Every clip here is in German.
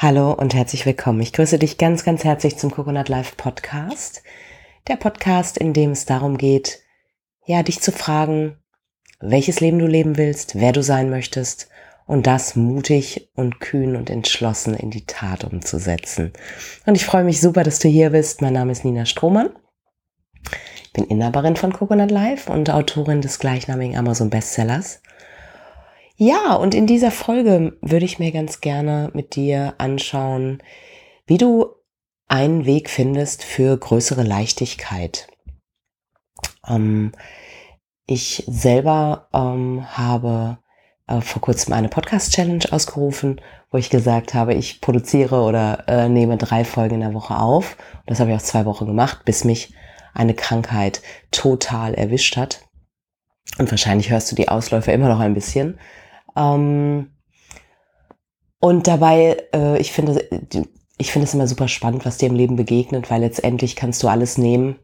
Hallo und herzlich willkommen. Ich grüße dich ganz, ganz herzlich zum Coconut Life Podcast. Der Podcast, in dem es darum geht, ja, dich zu fragen, welches Leben du leben willst, wer du sein möchtest und das mutig und kühn und entschlossen in die Tat umzusetzen. Und ich freue mich super, dass du hier bist. Mein Name ist Nina Strohmann. Ich bin Inhaberin von Coconut Life und Autorin des gleichnamigen Amazon Bestsellers. Ja, und in dieser Folge würde ich mir ganz gerne mit dir anschauen, wie du einen Weg findest für größere Leichtigkeit. Ähm, ich selber ähm, habe äh, vor kurzem eine Podcast-Challenge ausgerufen, wo ich gesagt habe, ich produziere oder äh, nehme drei Folgen in der Woche auf. Und das habe ich auch zwei Wochen gemacht, bis mich eine Krankheit total erwischt hat. Und wahrscheinlich hörst du die Ausläufe immer noch ein bisschen. Ähm, und dabei, äh, ich finde, ich finde es immer super spannend, was dir im Leben begegnet, weil letztendlich kannst du alles nehmen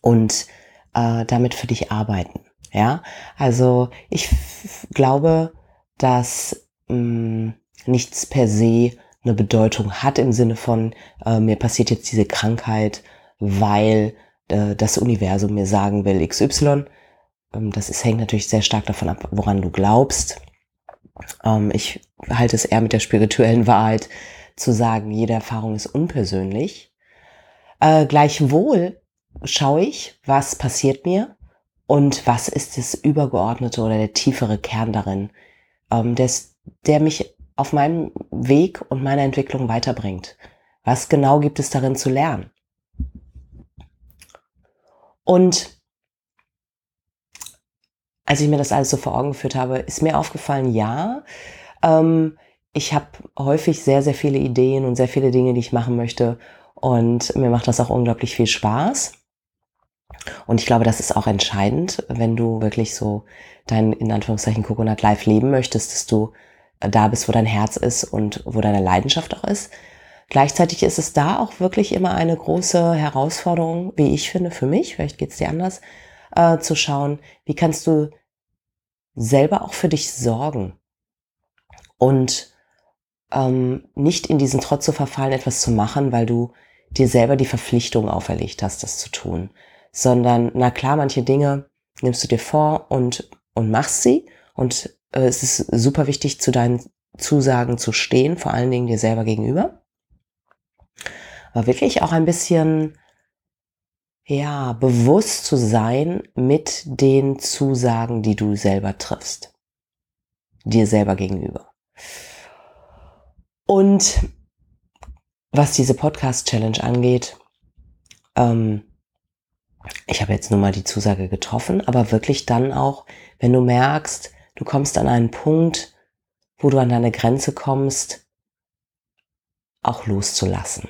und äh, damit für dich arbeiten. Ja, also ich glaube, dass mh, mm, nichts per se eine Bedeutung hat im Sinne von, äh, mir passiert jetzt diese Krankheit, weil äh, das Universum mir sagen will XY. Ähm, das ist, hängt natürlich sehr stark davon ab, woran du glaubst. Ähm, ich halte es eher mit der spirituellen Wahrheit zu sagen, jede Erfahrung ist unpersönlich. Äh, gleichwohl schaue ich, was passiert mir und was ist das übergeordnete oder der tiefere Kern darin, ähm, des, der mich auf meinem Weg und meiner Entwicklung weiterbringt. Was genau gibt es darin zu lernen? Und als ich mir das alles so vor Augen geführt habe, ist mir aufgefallen, ja, ähm, ich habe häufig sehr, sehr viele Ideen und sehr viele Dinge, die ich machen möchte. Und mir macht das auch unglaublich viel Spaß. Und ich glaube, das ist auch entscheidend, wenn du wirklich so dein, in Anführungszeichen, Coconut Life leben möchtest, dass du da bist, wo dein Herz ist und wo deine Leidenschaft auch ist. Gleichzeitig ist es da auch wirklich immer eine große Herausforderung, wie ich finde, für mich, vielleicht geht es dir anders, äh, zu schauen, wie kannst du selber auch für dich sorgen und ähm, nicht in diesen Trotz zu verfallen, etwas zu machen, weil du dir selber die Verpflichtung auferlegt hast, das zu tun sondern na klar, manche Dinge nimmst du dir vor und, und machst sie und äh, es ist super wichtig, zu deinen Zusagen zu stehen, vor allen Dingen dir selber gegenüber. Aber wirklich auch ein bisschen, ja, bewusst zu sein mit den Zusagen, die du selber triffst. Dir selber gegenüber. Und was diese Podcast-Challenge angeht, ähm, ich habe jetzt nur mal die Zusage getroffen, aber wirklich dann auch, wenn du merkst, du kommst an einen Punkt, wo du an deine Grenze kommst, auch loszulassen.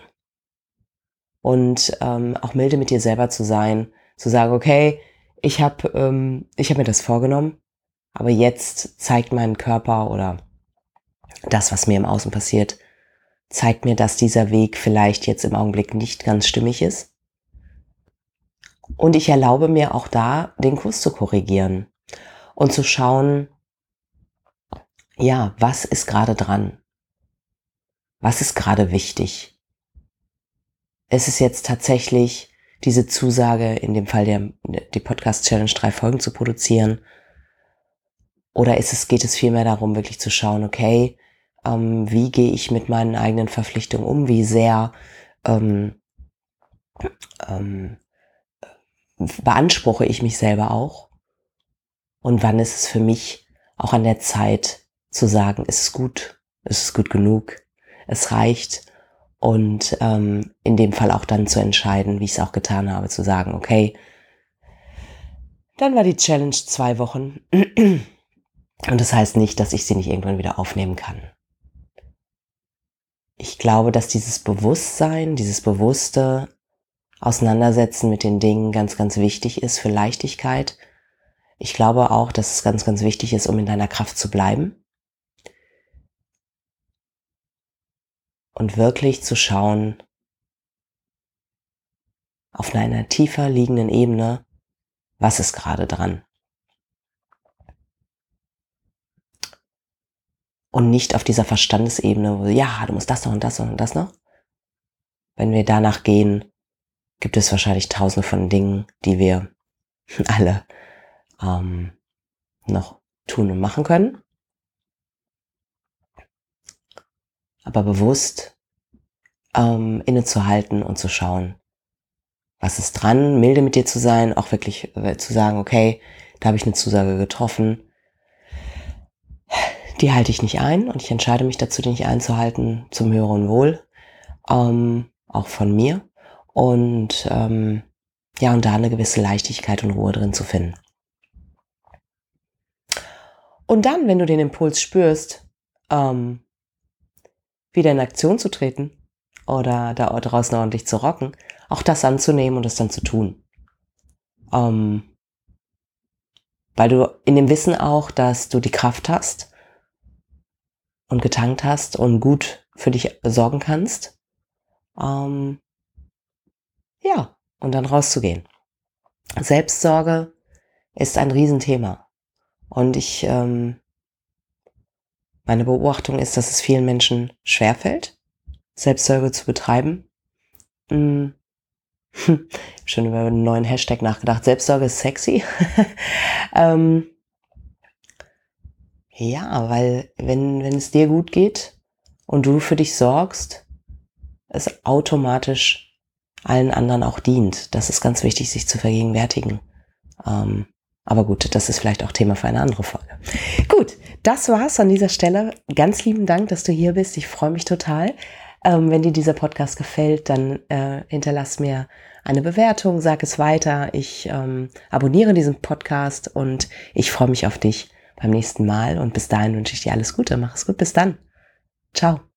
Und ähm, auch milde mit dir selber zu sein, zu sagen, okay, ich habe ähm, ich hab mir das vorgenommen, aber jetzt zeigt mein Körper oder das, was mir im Außen passiert, zeigt mir, dass dieser Weg vielleicht jetzt im Augenblick nicht ganz stimmig ist. Und ich erlaube mir auch da, den Kurs zu korrigieren und zu schauen, ja, was ist gerade dran? Was ist gerade wichtig? Es ist jetzt tatsächlich diese Zusage, in dem Fall der, die Podcast Challenge drei Folgen zu produzieren? Oder ist es, geht es vielmehr darum, wirklich zu schauen, okay, ähm, wie gehe ich mit meinen eigenen Verpflichtungen um? Wie sehr ähm, ähm, beanspruche ich mich selber auch? Und wann ist es für mich auch an der Zeit zu sagen, es ist gut, es ist gut genug, es reicht und ähm, in dem Fall auch dann zu entscheiden, wie ich es auch getan habe, zu sagen, okay, dann war die Challenge zwei Wochen und das heißt nicht, dass ich sie nicht irgendwann wieder aufnehmen kann. Ich glaube, dass dieses Bewusstsein, dieses bewusste Auseinandersetzen mit den Dingen ganz, ganz wichtig ist für Leichtigkeit. Ich glaube auch, dass es ganz, ganz wichtig ist, um in deiner Kraft zu bleiben. Und wirklich zu schauen, auf einer tiefer liegenden Ebene, was ist gerade dran. und nicht auf dieser Verstandesebene, wo, ja, du musst das noch und das noch und das noch. Wenn wir danach gehen, gibt es wahrscheinlich tausende von Dingen, die wir alle ähm, noch tun und machen können. Aber bewusst ähm, innezuhalten und zu schauen, was ist dran, milde mit dir zu sein, auch wirklich äh, zu sagen, okay, da habe ich eine Zusage getroffen, die halte ich nicht ein und ich entscheide mich dazu, die nicht einzuhalten, zum höheren Wohl, ähm, auch von mir. Und ähm, ja, und da eine gewisse Leichtigkeit und Ruhe drin zu finden. Und dann, wenn du den Impuls spürst, ähm, wieder in Aktion zu treten oder da draußen ordentlich zu rocken, auch das anzunehmen und es dann zu tun. Ähm, weil du in dem Wissen auch, dass du die Kraft hast und getankt hast und gut für dich sorgen kannst. Ähm, ja, und dann rauszugehen. Selbstsorge ist ein Riesenthema. Und ich, ähm, meine Beobachtung ist, dass es vielen Menschen schwerfällt, Selbstsorge zu betreiben. Hm. Schon über einen neuen Hashtag nachgedacht. Selbstsorge ist sexy. ähm, ja, weil wenn, wenn es dir gut geht und du für dich sorgst, es automatisch allen anderen auch dient. Das ist ganz wichtig, sich zu vergegenwärtigen. Ähm, aber gut, das ist vielleicht auch Thema für eine andere Folge. Gut, das war's an dieser Stelle. Ganz lieben Dank, dass du hier bist. Ich freue mich total. Ähm, wenn dir dieser Podcast gefällt, dann äh, hinterlass mir eine Bewertung, sag es weiter. Ich ähm, abonniere diesen Podcast und ich freue mich auf dich beim nächsten Mal. Und bis dahin wünsche ich dir alles Gute. Mach es gut. Bis dann. Ciao.